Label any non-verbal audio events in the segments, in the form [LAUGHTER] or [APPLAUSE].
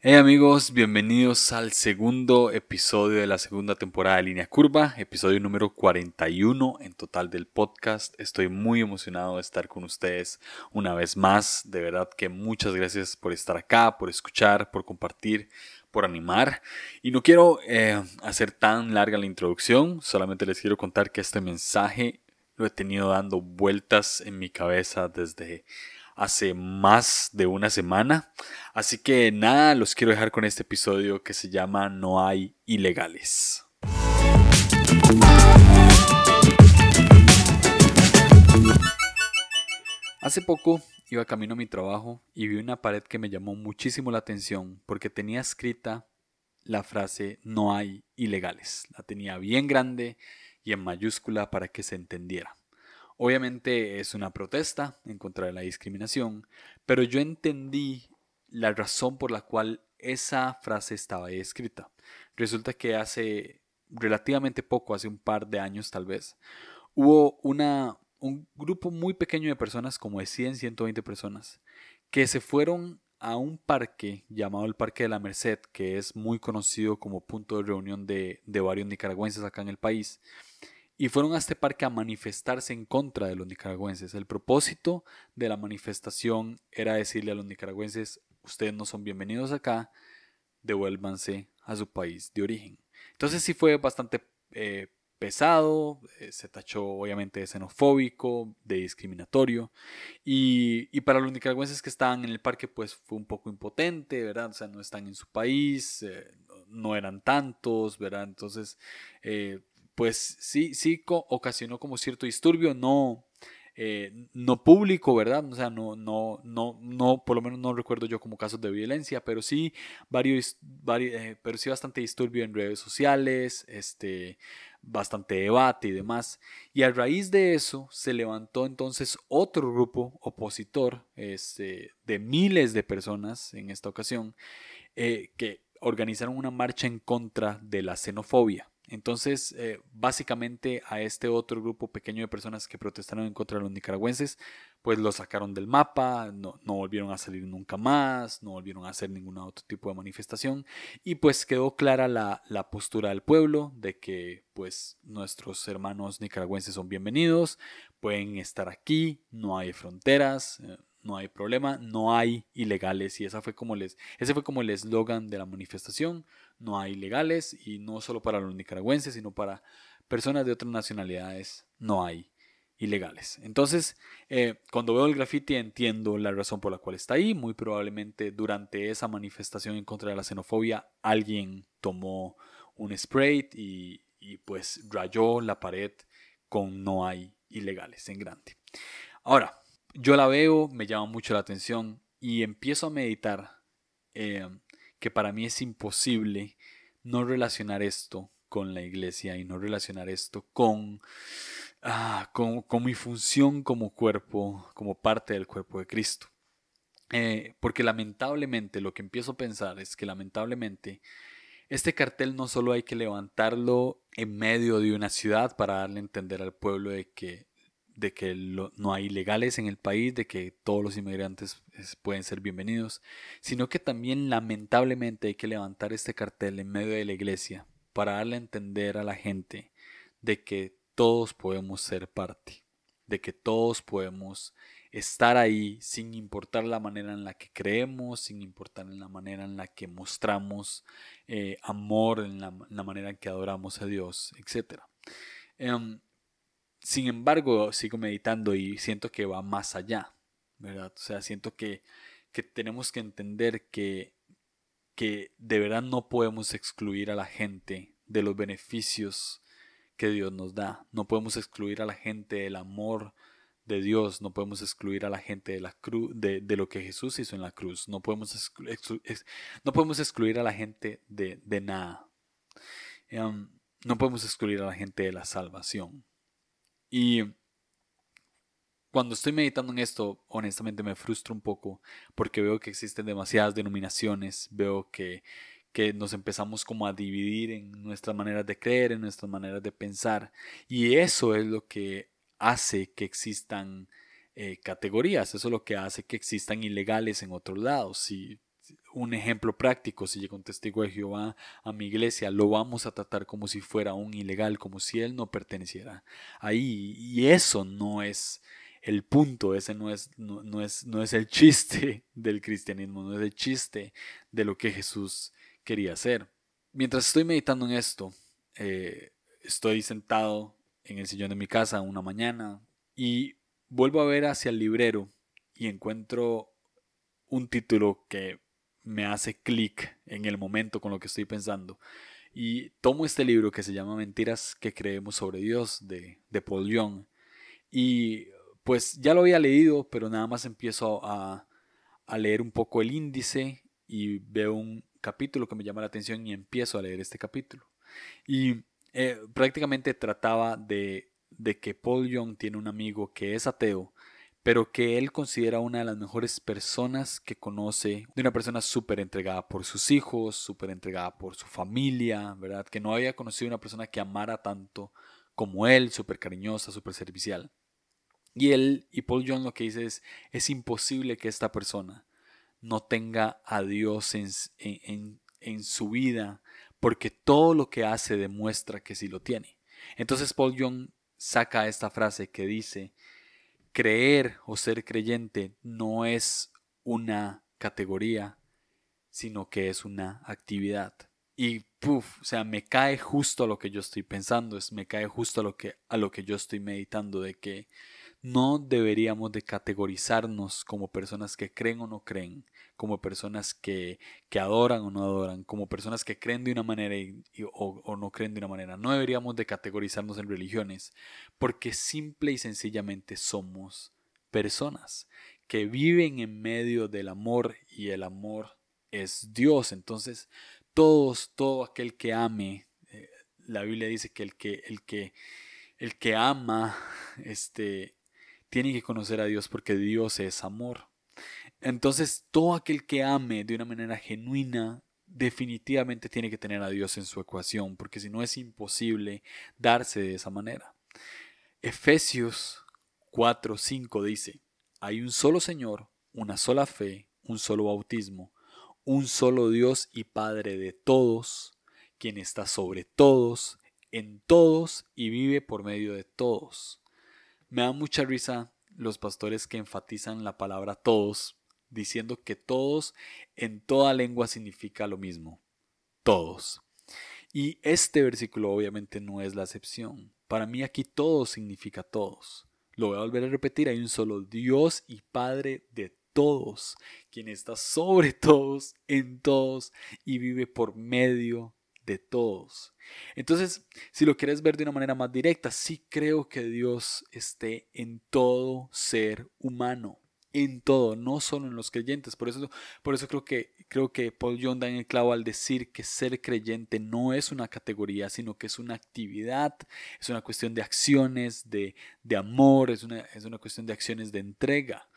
Hey amigos, bienvenidos al segundo episodio de la segunda temporada de Línea Curva, episodio número 41 en total del podcast. Estoy muy emocionado de estar con ustedes una vez más. De verdad que muchas gracias por estar acá, por escuchar, por compartir, por animar. Y no quiero eh, hacer tan larga la introducción, solamente les quiero contar que este mensaje lo he tenido dando vueltas en mi cabeza desde hace más de una semana. Así que nada, los quiero dejar con este episodio que se llama No hay ilegales. Hace poco iba camino a mi trabajo y vi una pared que me llamó muchísimo la atención porque tenía escrita la frase no hay ilegales. La tenía bien grande y en mayúscula para que se entendiera. Obviamente es una protesta en contra de la discriminación, pero yo entendí la razón por la cual esa frase estaba ahí escrita. Resulta que hace relativamente poco, hace un par de años tal vez, hubo una, un grupo muy pequeño de personas, como de 100, 120 personas, que se fueron a un parque llamado el Parque de la Merced, que es muy conocido como punto de reunión de, de varios nicaragüenses acá en el país y fueron a este parque a manifestarse en contra de los nicaragüenses. El propósito de la manifestación era decirle a los nicaragüenses, ustedes no son bienvenidos acá, devuélvanse a su país de origen. Entonces sí fue bastante eh, pesado, eh, se tachó obviamente de xenofóbico, de discriminatorio, y, para los nicaragüenses que estaban en el parque pues fue un poco impotente, ¿verdad? O sea, no están en su país, eh, no eran tantos, ¿verdad? Entonces pues sí, sí ocasionó como cierto disturbio, no, eh, no público, ¿verdad? O sea, no, no, no, no, por lo menos no recuerdo yo como casos de violencia, pero sí varios, eh, pero sí bastante disturbio en redes sociales, este, bastante debate y demás. Y a raíz de eso se levantó entonces otro grupo opositor, este, de miles de personas en esta ocasión, eh, que organizaron una marcha en contra de la xenofobia. Entonces, eh, básicamente a este otro grupo pequeño de personas que protestaron en contra de los nicaragüenses, pues lo sacaron del mapa, no, volvieron a salir nunca más, no volvieron a hacer ningún otro tipo de manifestación y pues quedó clara la, postura del pueblo de que pues nuestros hermanos nicaragüenses son bienvenidos, pueden estar aquí, no hay fronteras, eh, no hay problema, no hay ilegales y esa fue como les, ese fue como el eslogan de la manifestación, no hay ilegales y no solo para los nicaragüenses, sino para personas de otras nacionalidades no hay ilegales. Entonces, eh, cuando veo el graffiti entiendo la razón por la cual está ahí. Muy probablemente durante esa manifestación en contra de la xenofobia alguien tomó un spray y, y pues rayó la pared con no hay ilegales en grande. Ahora, yo la veo, me llama mucho la atención y empiezo a meditar eh, que para mí es imposible no relacionar esto con la iglesia y no relacionar esto con, ah, con, mi función como cuerpo, como parte del cuerpo de Cristo. Eh, porque lamentablemente lo que empiezo a pensar es que lamentablemente este cartel no solo hay que levantarlo en medio de una ciudad para darle a entender al pueblo de que de que no hay ilegales en el país, de que todos los inmigrantes pueden ser bienvenidos, sino que también lamentablemente hay que levantar este cartel en medio de la iglesia para darle a entender a la gente de que todos podemos ser parte, de que todos podemos estar ahí sin importar la manera en la que creemos, sin importar la manera en la que mostramos eh, amor, en la, manera en que adoramos a Dios, etc. Sin embargo, sigo meditando y siento que va más allá, ¿verdad? O sea, siento que, que tenemos que entender que, que de verdad no podemos excluir a la gente de los beneficios que Dios nos da. No podemos excluir a la gente del amor de Dios, no podemos excluir a la gente de la cruz, de, de, lo que Jesús hizo en la cruz, no podemos, no podemos excluir a la gente de, de nada. Em, no podemos excluir a la gente de la salvación. Y cuando estoy meditando en esto, honestamente me frustro un poco porque veo que existen demasiadas denominaciones, veo que, que nos empezamos como a dividir en nuestras maneras de creer, en nuestras maneras de pensar. Y eso es lo que hace que existan eh, categorías, eso es lo que hace que existan ilegales en otros lados. Si, un ejemplo práctico, si llega un testigo de Jehová a mi iglesia, lo vamos a tratar como si fuera un ilegal, como si él no perteneciera ahí. Y eso no es el punto, ese no es, no, es, no es el chiste [LAUGHS] del cristianismo, no es el chiste de lo que Jesús quería hacer. Mientras estoy meditando en esto, eh, estoy sentado en el sillón de mi casa una mañana y vuelvo a ver hacia el librero y encuentro un título que me hace clic en el momento con lo que estoy pensando. Y tomo este libro que se llama Mentiras que creemos sobre Dios de, de Paul Young. Y pues ya lo había leído, pero nada más empiezo a, a leer un poco el índice y veo un capítulo que me llama la atención y empiezo a leer este capítulo. Y eh, prácticamente trataba de, de que Paul Young tiene un amigo que es ateo pero que él considera una de las mejores personas que conoce, de una persona súper entregada por sus hijos, súper entregada por su familia, ¿verdad? Que no había conocido una persona que amara tanto como él, súper cariñosa, súper servicial. Y él, y Paul John lo que dice es, es imposible que esta persona no tenga a Dios en, en, en su vida, porque todo lo que hace demuestra que sí lo tiene. Entonces Paul Young saca esta frase que dice, creer o ser creyente no es una categoría, sino que es una actividad. Y puff, o sea, me cae justo a lo que yo estoy pensando, es me cae justo a lo que a lo que yo estoy meditando de que no deberíamos de categorizarnos como personas que creen o no creen, como personas que, que adoran o no adoran, como personas que creen de una manera o, no creen de una manera. No deberíamos de categorizarnos en religiones, porque simple y sencillamente somos personas que viven en medio del amor y el amor es Dios. Entonces, todos, todo aquel que ame, eh, la Biblia dice que el que, el que, el que ama, este, tiene que conocer a Dios porque Dios es amor. Entonces, todo aquel que ame de una manera genuina, definitivamente tiene que tener a Dios en su ecuación, porque si no es imposible darse de esa manera. Efesios 4:5 dice, hay un solo Señor, una sola fe, un solo bautismo, un solo Dios y Padre de todos, quien está sobre todos, en todos y vive por medio de todos. Me da mucha risa los pastores que enfatizan la palabra todos, diciendo que todos en toda lengua significa lo mismo. Todos. Y este versículo obviamente no es la excepción. Para mí aquí todos significa todos. Lo voy a volver a repetir, hay un solo Dios y Padre de todos, quien está sobre [LAUGHS] todos, en todos y vive por medio de todos. Entonces, si lo quieres ver de una manera más directa, sí creo que Dios esté en todo ser humano, en todo, no solo en los creyentes. Por eso, por eso creo que creo que Paul Young da en el clavo al decir que ser creyente no es una categoría, sino que es una actividad, es una cuestión de acciones, de, de amor, es una, es una cuestión de acciones de entrega.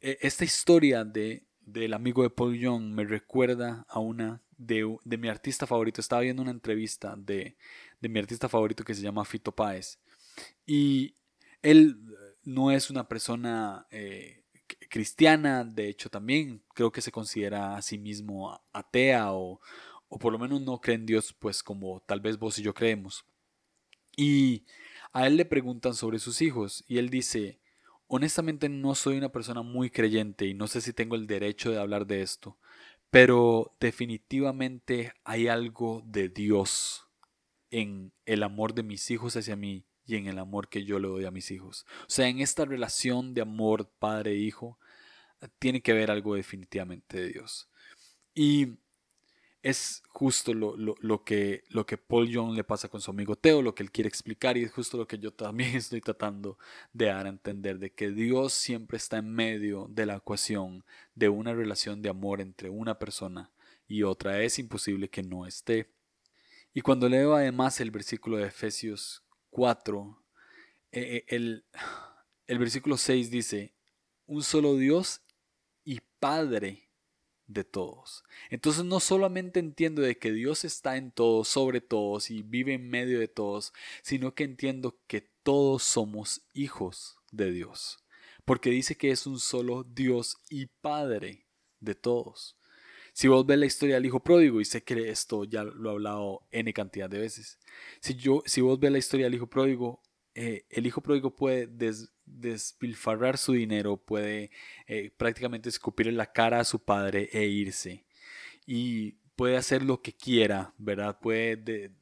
E, esta historia de, del amigo de Paul Young me recuerda a una de, mi artista favorito. Estaba viendo una entrevista de, mi artista favorito que se llama Fito Páez. Y él no es una persona eh, cristiana, de hecho también creo que se considera a sí mismo atea o, o por lo menos no cree en Dios pues como tal vez vos y yo creemos. Y a él le preguntan sobre sus hijos y él dice, honestamente no soy una persona muy creyente y no sé si tengo el derecho de hablar de esto, pero definitivamente hay algo de Dios en el amor de mis hijos hacia mí y en el amor que yo le doy a mis hijos. O sea, en esta relación de amor padre-hijo tiene que haber algo definitivamente de Dios. Y es justo lo, lo, que, lo que Paul Young le pasa con su amigo Teo, lo que él quiere explicar y es justo lo que yo también [LAUGHS] estoy tratando de dar a entender, de que Dios siempre está en medio de la ecuación de una relación de amor entre una persona y otra. Es imposible que no esté. Y cuando leo además el versículo de Efesios 4, eh, eh, el, el versículo 6 dice, un solo Dios y Padre de todos. Entonces no solamente entiendo de que Dios está en todos, sobre todos y vive en medio de todos, sino que entiendo que todos somos hijos de Dios. Porque dice que es un solo Dios y Padre de todos. Si vos ves la historia del hijo pródigo, y sé que esto ya lo he hablado n cantidad de veces, si, yo, si vos ves la historia del hijo pródigo, eh, el hijo pródigo puede despilfarrar su dinero, puede eh, prácticamente escupirle la cara a su padre e irse. Y puede hacer lo que quiera, ¿verdad? Puede,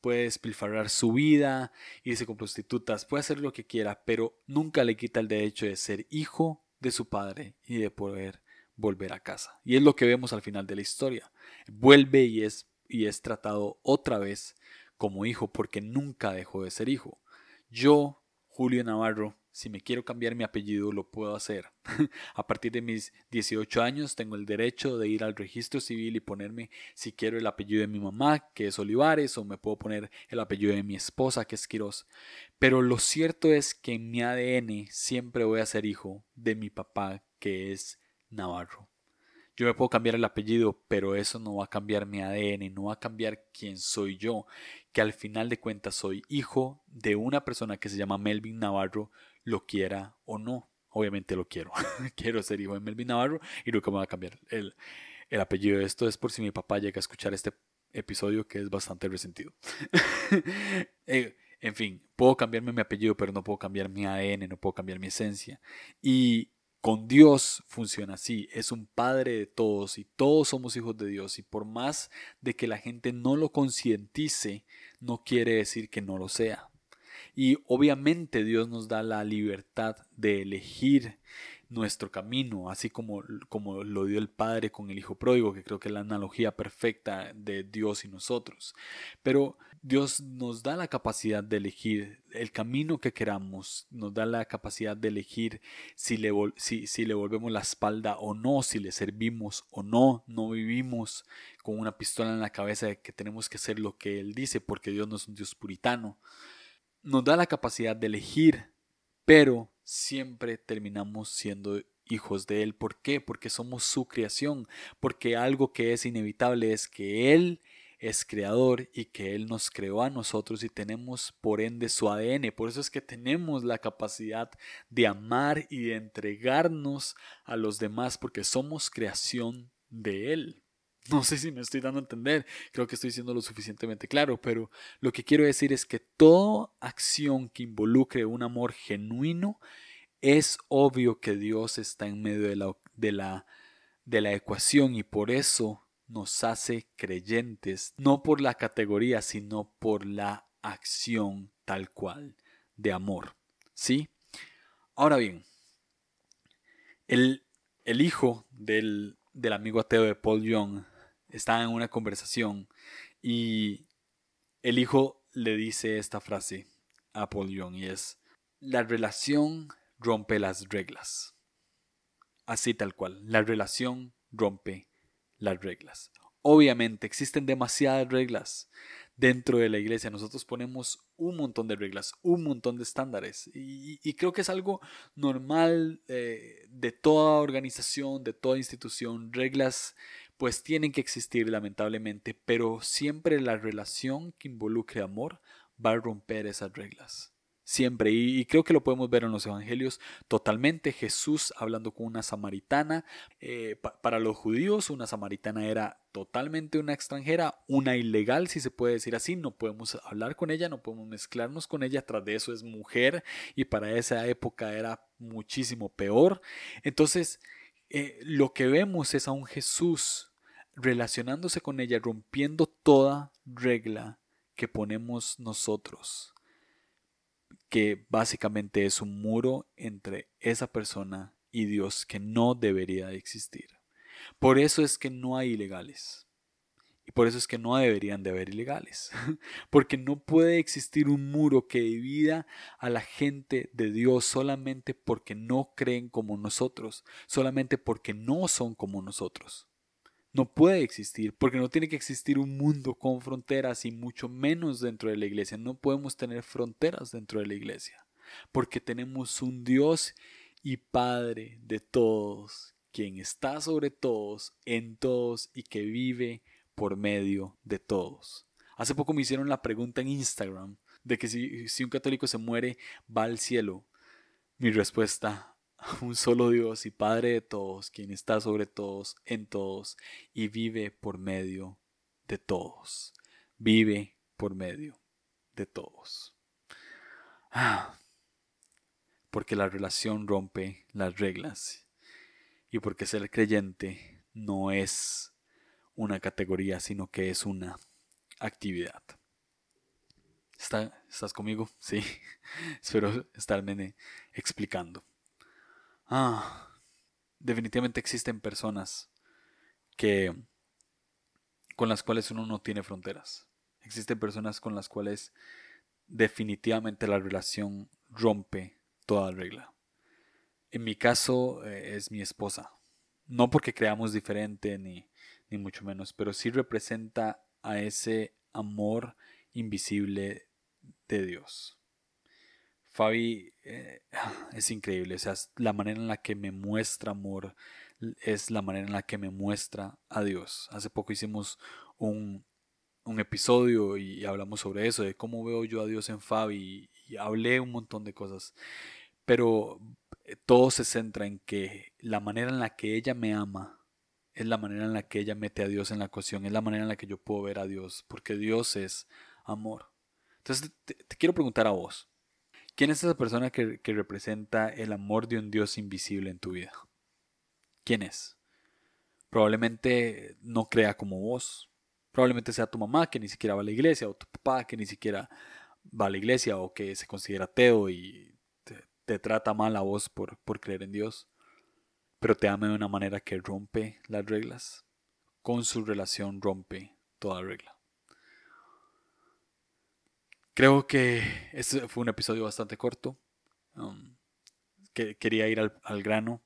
puede despilfarrar su vida, irse con prostitutas, puede hacer lo que quiera, pero nunca le quita el derecho de ser hijo de su padre y de poder volver a casa. Y es lo que vemos al final de la historia. Vuelve y es, y es tratado otra vez como hijo porque nunca dejó de ser hijo. Yo, Julio Navarro, si me quiero cambiar mi apellido, lo puedo hacer. [LAUGHS] a partir de mis 18 años tengo el derecho de ir al registro civil y ponerme si quiero el apellido de mi mamá, que es Olivares, o me puedo poner el apellido de mi esposa, que es Quiroz. Pero lo cierto es que en mi ADN siempre voy a ser hijo de mi papá, que es Navarro. Yo me puedo cambiar el apellido, pero eso no va a cambiar mi ADN, no va a cambiar quién soy yo, que al final de cuentas soy hijo de una persona que se llama Melvin Navarro, lo quiera o no. Obviamente lo quiero. [LAUGHS] quiero ser hijo de Melvin Navarro y nunca me va a cambiar el, el apellido. Esto es por si mi papá llega a escuchar este episodio que es bastante resentido. [LAUGHS] Eh, en fin, puedo cambiarme mi apellido, pero no puedo cambiar mi ADN, no puedo cambiar mi esencia. Y con Dios funciona así, es un Padre de todos y todos somos hijos de Dios y por más de que la gente no lo concientice, no quiere decir que no lo sea. Y obviamente Dios nos da la libertad de elegir nuestro camino, así como, como lo dio el Padre con el Hijo Pródigo, que creo que es la analogía perfecta de Dios y nosotros. Pero Dios nos da la capacidad de elegir el camino que queramos, nos da la capacidad de elegir si le, si, si le volvemos la espalda o no, si le servimos o no, no vivimos con una pistola en la cabeza de que tenemos que hacer lo que Él dice, porque Dios no es un Dios puritano. Nos da la capacidad de elegir, pero siempre terminamos siendo hijos de Él. ¿Por qué? Porque somos su creación, porque algo que es inevitable es que Él es creador y que Él nos creó a nosotros y tenemos por ende su ADN. Por eso es que tenemos la capacidad de amar y de entregarnos a los demás porque somos creación de Él. No sé si me estoy dando a entender, creo que estoy siendo lo suficientemente claro, pero lo que quiero decir es que toda acción que involucre un amor genuino, es obvio que Dios está en medio de la, de la, de la ecuación y por eso nos hace creyentes, no por la categoría, sino por la acción tal cual de amor. ¿Sí? Ahora bien, el, el hijo del, del amigo ateo de Paul Young está en una conversación y el hijo le dice esta frase a Paul Young y es, la relación rompe las reglas. Así tal cual, la relación rompe las reglas. Obviamente existen demasiadas reglas dentro de la iglesia. Nosotros ponemos un montón de reglas, un montón de estándares. Y, creo que es algo normal eh, de toda organización, de toda institución. Reglas pues tienen que existir lamentablemente, pero siempre la relación que involucre amor va a romper esas reglas. Siempre, y, creo que lo podemos ver en los evangelios totalmente. Jesús hablando con una samaritana. Eh, para los judíos, una samaritana era totalmente una extranjera, una ilegal, si se puede decir así. No podemos hablar con ella, no podemos mezclarnos con ella. Tras de eso es mujer, y para esa época era muchísimo peor. Entonces, eh, lo que vemos es a un Jesús relacionándose con ella, rompiendo toda regla que ponemos nosotros, que básicamente es un muro entre esa persona y Dios que no debería de existir. Por eso es que no hay ilegales. Y por eso es que no deberían de haber ilegales. [LAUGHS] Porque no puede existir un muro que divida a la gente de Dios solamente porque no creen como nosotros, solamente porque no son como nosotros no puede existir, porque no tiene que existir un mundo con fronteras y mucho menos dentro de la iglesia. No podemos tener fronteras dentro de la iglesia, porque tenemos un Dios y Padre de todos, quien está sobre todos, en todos y que vive por medio de todos. Hace poco me hicieron la pregunta en Instagram de que si, un católico se muere, va al cielo. Mi respuesta [LAUGHS] un solo Dios y Padre de todos, quien está sobre todos, en todos, y vive por medio de todos. Vive por medio de todos. Ah, porque la relación rompe las reglas y porque ser creyente no es una categoría, sino que es una actividad. ¿Estás conmigo? Sí. [LAUGHS] Espero estarme explicando. Ah, definitivamente existen personas que con las cuales uno no tiene fronteras. Existen personas con las cuales definitivamente la relación rompe toda regla. En mi caso eh, es mi esposa. No porque creamos diferente ni, ni mucho menos, pero sí representa a ese amor invisible de Dios. Fabi eh, es increíble, o sea, la manera en la que me muestra amor es la manera en la que me muestra a Dios. Hace poco hicimos un, un episodio y hablamos sobre eso, de cómo veo yo a Dios en Fabi y, hablé un montón de cosas, pero eh, todo se centra en que la manera en la que ella me ama es la manera en la que ella mete a Dios en la ecuación, es la manera en la que yo puedo ver a Dios, porque Dios es amor. Entonces te, quiero preguntar a vos, ¿quién es esa persona que, que representa el amor de un Dios invisible en tu vida? ¿Quién es? Probablemente no crea como vos, probablemente sea tu mamá que ni siquiera va a la iglesia, o tu papá que ni siquiera va a la iglesia, o que se considera ateo y te, trata mal a vos por, por creer en Dios, pero te ama de una manera que rompe las reglas. Con su relación rompe toda regla. Creo que este fue un episodio bastante corto. Um, que quería ir al, grano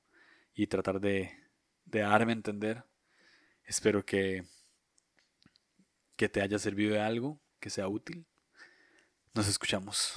y tratar de, de darme a entender. Espero que, que te haya servido de algo, que sea útil. Nos escuchamos.